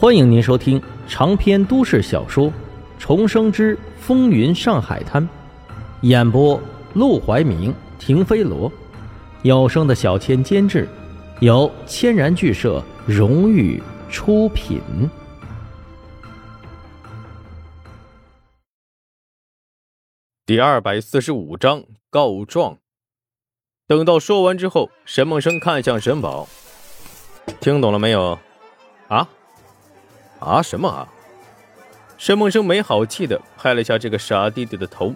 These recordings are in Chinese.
欢迎您收听长篇都市小说《重生之风云上海滩》，演播：陆怀明、停飞罗，有声的小千监制，由千然剧社荣誉出品。第二百四十五章告状。等到说完之后，沈梦生看向沈宝，听懂了没有？啊？啊什么啊？沈梦生没好气的拍了下这个傻弟弟的头。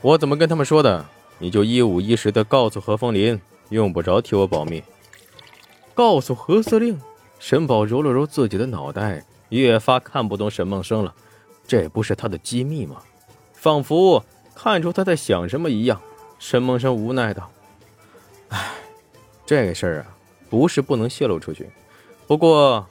我怎么跟他们说的？你就一五一十的告诉何风林，用不着替我保密。告诉何司令。沈宝揉了揉自己的脑袋，越发看不懂沈梦生了。这不是他的机密吗？仿佛看出他在想什么一样。沈梦生无奈道：“唉，这事儿啊，不是不能泄露出去，不过……”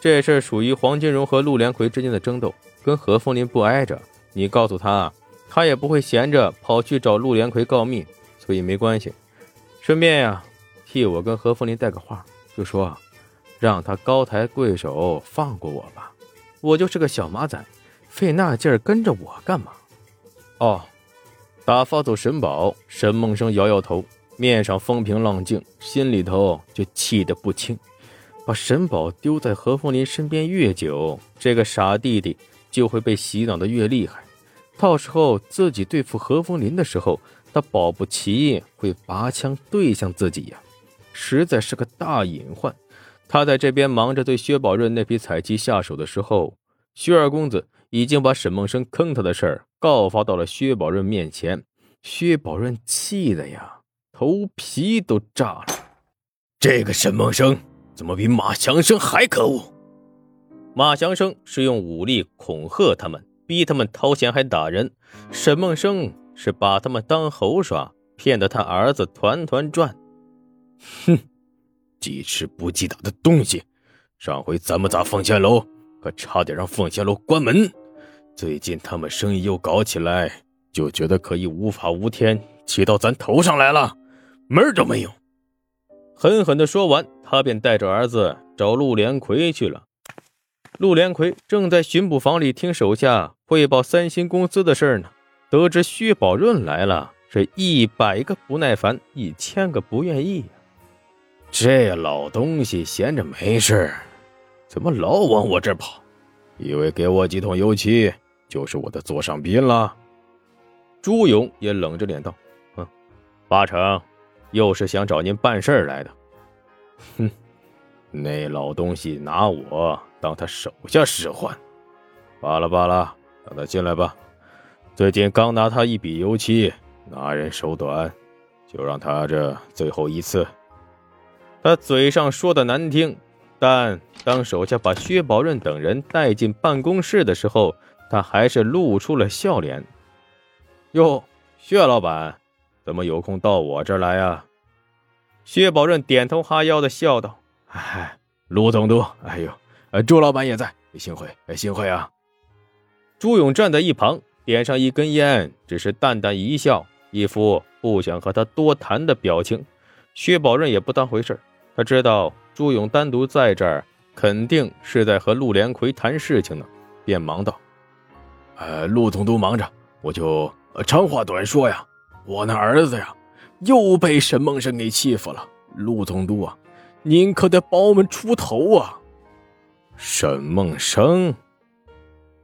这事属于黄金荣和陆连魁之间的争斗，跟何风林不挨着。你告诉他，他也不会闲着跑去找陆连魁告密，所以没关系。顺便呀，替我跟何风林带个话，就说让他高抬贵手放过我吧。我就是个小马仔，费那劲儿跟着我干嘛？哦，打发走沈宝，沈梦生摇摇头，面上风平浪静，心里头就气得不轻。把沈宝丢在何风林身边越久，这个傻弟弟就会被洗脑的越厉害。到时候自己对付何风林的时候，他保不齐会拔枪对向自己呀，实在是个大隐患。他在这边忙着对薛宝润那批彩旗下手的时候，薛二公子已经把沈梦生坑他的事儿告发到了薛宝润面前。薛宝润气的呀，头皮都炸了。这个沈梦生。怎么比马祥生还可恶？马祥生是用武力恐吓他们，逼他们掏钱还打人；沈梦生是把他们当猴耍，骗得他儿子团团转。哼，记吃不记打的东西！上回咱们砸凤仙楼，可差点让凤仙楼关门。最近他们生意又搞起来，就觉得可以无法无天，骑到咱头上来了，门儿都没有。狠狠地说完，他便带着儿子找陆连魁去了。陆连魁正在巡捕房里听手下汇报三星公司的事呢。得知薛宝润来了，是一百个不耐烦，一千个不愿意呀。这老东西闲着没事，怎么老往我这儿跑？以为给我几桶油漆就是我的座上宾了？朱勇也冷着脸道：“哼，八成。”又是想找您办事来的，哼！那老东西拿我当他手下使唤，罢了罢了，让他进来吧。最近刚拿他一笔油漆，拿人手短，就让他这最后一次。他嘴上说的难听，但当手下把薛宝润等人带进办公室的时候，他还是露出了笑脸。哟，薛老板。怎么有空到我这儿来啊？薛宝润点头哈腰的笑道：“哎，陆总督，哎呦，呃，朱老板也在，幸会，幸会啊！”朱勇站在一旁，点上一根烟，只是淡淡一笑，一副不想和他多谈的表情。薛宝润也不当回事他知道朱勇单独在这儿，肯定是在和陆连魁谈事情呢，便忙道：“呃，陆总督忙着，我就长话短说呀。”我那儿子呀，又被沈梦生给欺负了。陆总督啊，您可得帮我们出头啊！沈梦生，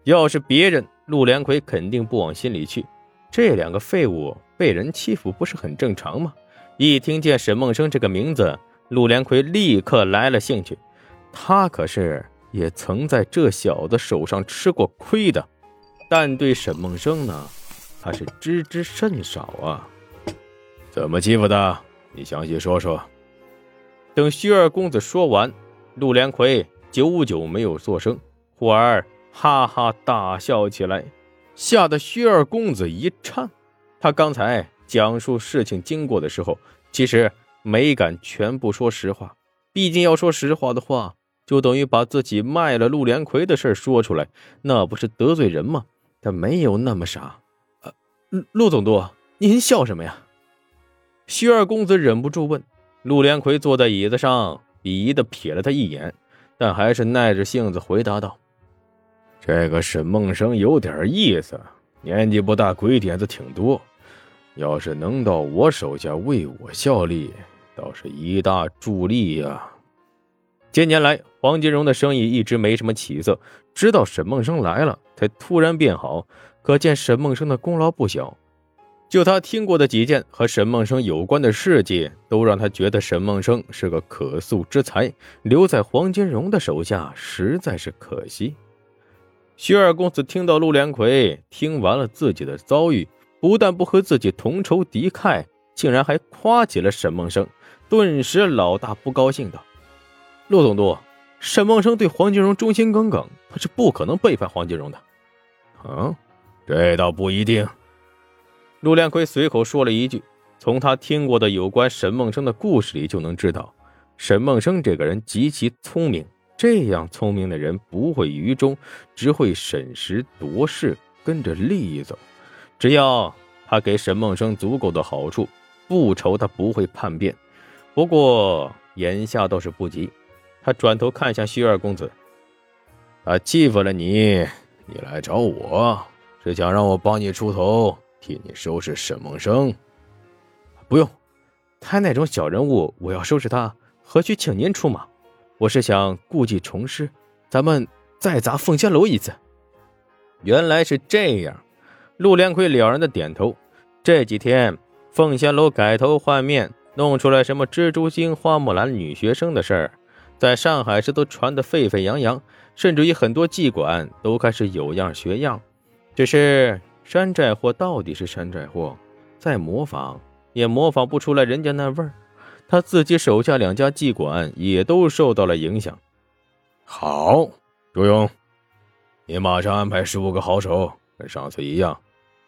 要是别人，陆连魁肯定不往心里去。这两个废物被人欺负，不是很正常吗？一听见沈梦生这个名字，陆连魁立刻来了兴趣。他可是也曾在这小子手上吃过亏的，但对沈梦生呢？他是知之甚少啊！怎么欺负的？你详细说说。等薛二公子说完，陆连魁久久没有作声，忽而哈哈大笑起来，吓得薛二公子一颤。他刚才讲述事情经过的时候，其实没敢全部说实话，毕竟要说实话的话，就等于把自己卖了陆连魁的事说出来，那不是得罪人吗？他没有那么傻。陆总督，您笑什么呀？薛二公子忍不住问。陆连魁坐在椅子上，鄙夷的瞥了他一眼，但还是耐着性子回答道：“这个沈梦生有点意思，年纪不大，鬼点子挺多。要是能到我手下为我效力，倒是一大助力呀。”近年来，黄金荣的生意一直没什么起色，直到沈梦生来了，才突然变好。可见沈梦生的功劳不小。就他听过的几件和沈梦生有关的事迹，都让他觉得沈梦生是个可塑之才，留在黄金荣的手下实在是可惜。薛二公子听到陆连魁听完了自己的遭遇，不但不和自己同仇敌忾，竟然还夸起了沈梦生，顿时老大不高兴道：“陆总督，沈梦生对黄金荣忠心耿耿，他是不可能背叛黄金荣的。”嗯，这倒不一定。陆连魁随口说了一句：“从他听过的有关沈梦生的故事里，就能知道，沈梦生这个人极其聪明。这样聪明的人不会愚忠，只会审时度势，跟着利益走。只要他给沈梦生足够的好处，不愁他不会叛变。不过眼下倒是不急。”他转头看向徐二公子：“他欺负了你，你来找我，是想让我帮你出头？”替你收拾沈梦生，不用，他那种小人物，我要收拾他，何须请您出马？我是想故技重施，咱们再砸凤仙楼一次。原来是这样，陆连魁了然的点头。这几天凤仙楼改头换面，弄出来什么蜘蛛精、花木兰女学生的事儿，在上海市都传得沸沸扬扬，甚至于很多妓馆都开始有样学样，只是。山寨货到底是山寨货，再模仿也模仿不出来人家那味儿。他自己手下两家妓馆也都受到了影响。好，朱勇，你马上安排十五个好手，跟上次一样，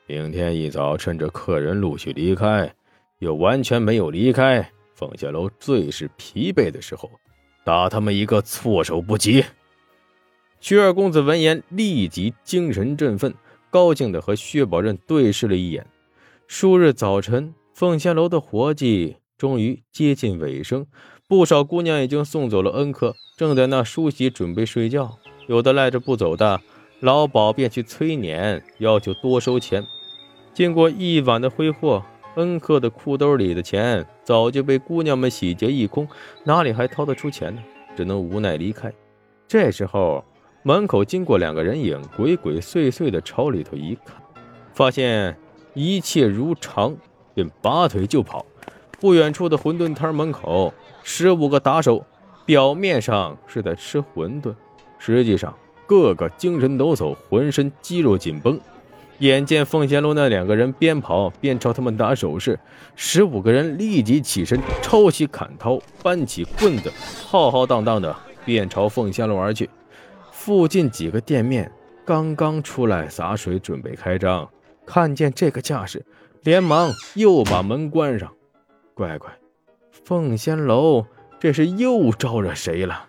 明天一早趁着客人陆续离开，又完全没有离开凤仙楼最是疲惫的时候，打他们一个措手不及。薛二公子闻言立即精神振奋。高兴地和薛宝任对视了一眼。数日早晨，凤仙楼的活计终于接近尾声，不少姑娘已经送走了恩客，正在那梳洗准备睡觉。有的赖着不走的，老鸨便去催撵，要求多收钱。经过一晚的挥霍，恩客的裤兜里的钱早就被姑娘们洗劫一空，哪里还掏得出钱呢？只能无奈离开。这时候。门口经过两个人影，鬼鬼祟祟的朝里头一看，发现一切如常，便拔腿就跑。不远处的馄饨摊门口，十五个打手，表面上是在吃馄饨，实际上个个精神抖擞，浑身肌肉紧绷。眼见凤仙楼那两个人边跑边朝他们打手势，十五个人立即起身，抄起砍刀，搬起棍子，浩浩荡荡的便朝凤仙楼而去。附近几个店面刚刚出来洒水，准备开张，看见这个架势，连忙又把门关上。乖乖，凤仙楼这是又招惹谁了？